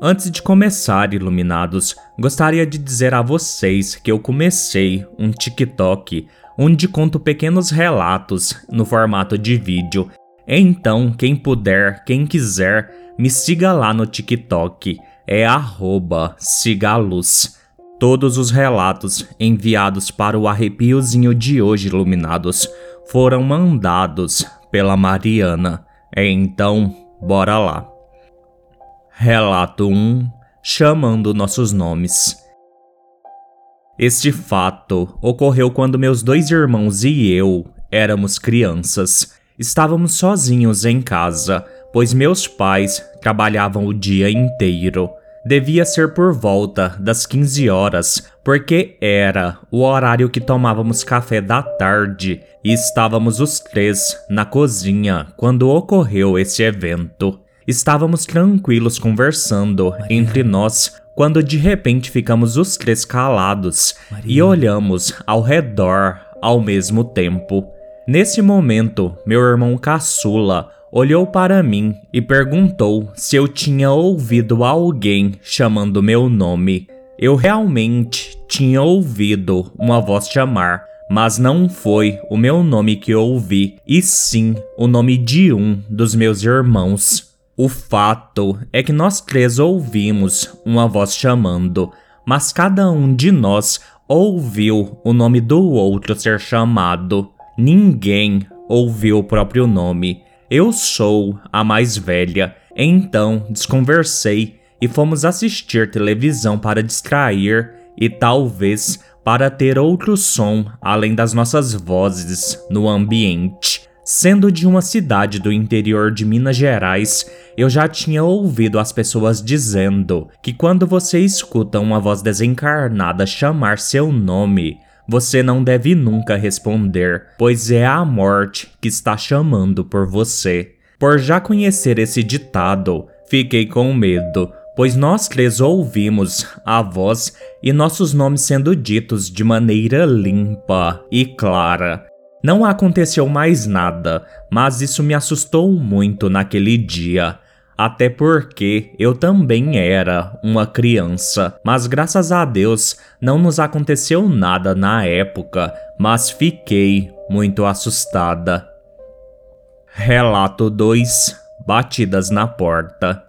Antes de começar, iluminados, gostaria de dizer a vocês que eu comecei um TikTok onde conto pequenos relatos no formato de vídeo. Então, quem puder, quem quiser, me siga lá no TikTok, é sigaluz. Todos os relatos enviados para o arrepiozinho de hoje, iluminados, foram mandados pela Mariana. Então, bora lá. Relato 1 Chamando nossos nomes. Este fato ocorreu quando meus dois irmãos e eu éramos crianças. Estávamos sozinhos em casa, pois meus pais trabalhavam o dia inteiro. Devia ser por volta das 15 horas, porque era o horário que tomávamos café da tarde e estávamos os três na cozinha quando ocorreu esse evento. Estávamos tranquilos conversando entre nós quando de repente ficamos os três calados e olhamos ao redor ao mesmo tempo. Nesse momento, meu irmão caçula olhou para mim e perguntou se eu tinha ouvido alguém chamando meu nome. Eu realmente tinha ouvido uma voz chamar, mas não foi o meu nome que ouvi, e sim o nome de um dos meus irmãos. O fato é que nós três ouvimos uma voz chamando, mas cada um de nós ouviu o nome do outro ser chamado. Ninguém ouviu o próprio nome. Eu sou a mais velha, então desconversei e fomos assistir televisão para distrair e talvez para ter outro som além das nossas vozes no ambiente. Sendo de uma cidade do interior de Minas Gerais, eu já tinha ouvido as pessoas dizendo que quando você escuta uma voz desencarnada chamar seu nome, você não deve nunca responder, pois é a morte que está chamando por você. Por já conhecer esse ditado, fiquei com medo, pois nós três ouvimos a voz e nossos nomes sendo ditos de maneira limpa e clara. Não aconteceu mais nada, mas isso me assustou muito naquele dia. Até porque eu também era uma criança, mas graças a Deus não nos aconteceu nada na época, mas fiquei muito assustada. Relato 2 Batidas na porta.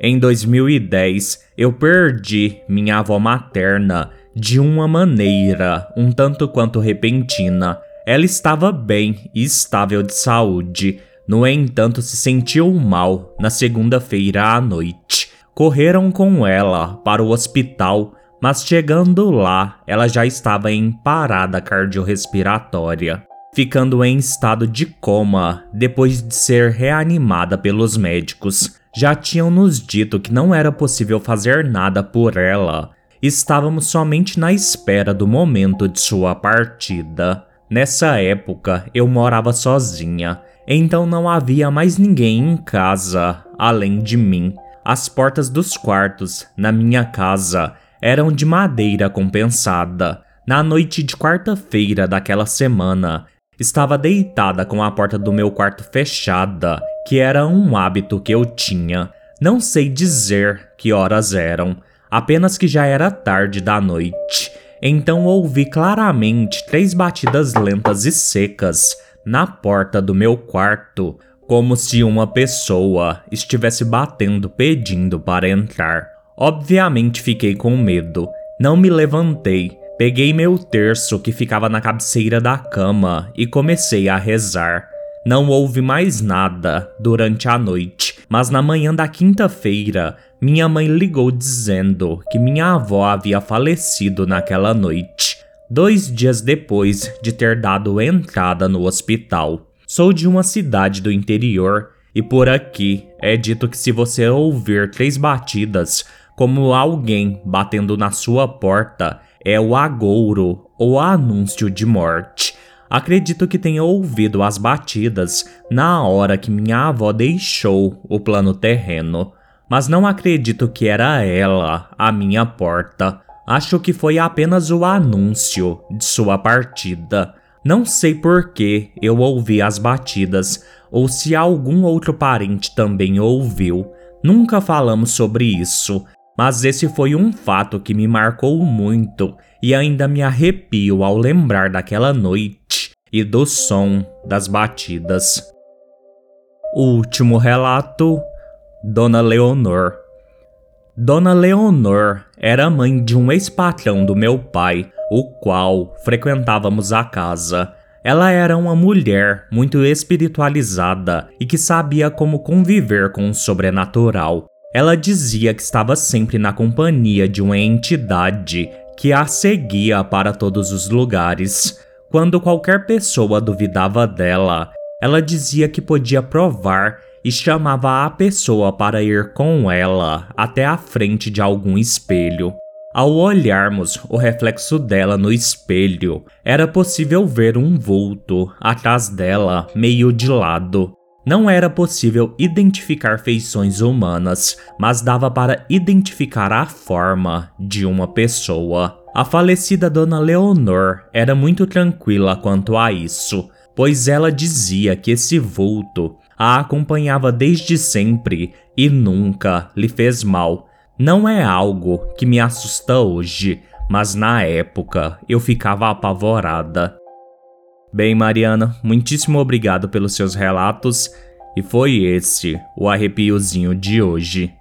Em 2010, eu perdi minha avó materna de uma maneira um tanto quanto repentina ela estava bem e estável de saúde, no entanto, se sentiu mal na segunda-feira à noite. Correram com ela para o hospital, mas chegando lá, ela já estava em parada cardiorrespiratória, ficando em estado de coma depois de ser reanimada pelos médicos. Já tinham nos dito que não era possível fazer nada por ela. Estávamos somente na espera do momento de sua partida. Nessa época eu morava sozinha, então não havia mais ninguém em casa além de mim. As portas dos quartos na minha casa eram de madeira compensada. Na noite de quarta-feira daquela semana, estava deitada com a porta do meu quarto fechada, que era um hábito que eu tinha. Não sei dizer que horas eram, apenas que já era tarde da noite então ouvi claramente três batidas lentas e secas na porta do meu quarto, como se uma pessoa estivesse batendo pedindo para entrar. Obviamente fiquei com medo. Não me levantei. Peguei meu terço que ficava na cabeceira da cama e comecei a rezar. Não houve mais nada durante a noite, mas na manhã da quinta-feira, minha mãe ligou dizendo que minha avó havia falecido naquela noite, dois dias depois de ter dado entrada no hospital. Sou de uma cidade do interior e por aqui é dito que se você ouvir três batidas, como alguém batendo na sua porta, é o agouro ou anúncio de morte. Acredito que tenha ouvido as batidas na hora que minha avó deixou o plano terreno, mas não acredito que era ela a minha porta. Acho que foi apenas o anúncio de sua partida. Não sei por que eu ouvi as batidas ou se algum outro parente também ouviu. Nunca falamos sobre isso, mas esse foi um fato que me marcou muito e ainda me arrepio ao lembrar daquela noite e do som das batidas. Último relato: Dona Leonor. Dona Leonor era mãe de um ex-patrão do meu pai, o qual frequentávamos a casa. Ela era uma mulher muito espiritualizada e que sabia como conviver com o sobrenatural. Ela dizia que estava sempre na companhia de uma entidade que a seguia para todos os lugares. Quando qualquer pessoa duvidava dela, ela dizia que podia provar e chamava a pessoa para ir com ela até a frente de algum espelho. Ao olharmos o reflexo dela no espelho, era possível ver um vulto atrás dela, meio de lado. Não era possível identificar feições humanas, mas dava para identificar a forma de uma pessoa. A falecida Dona Leonor era muito tranquila quanto a isso, pois ela dizia que esse vulto a acompanhava desde sempre e nunca lhe fez mal não é algo que me assusta hoje, mas na época eu ficava apavorada. Bem, Mariana, muitíssimo obrigado pelos seus relatos e foi esse o arrepiozinho de hoje.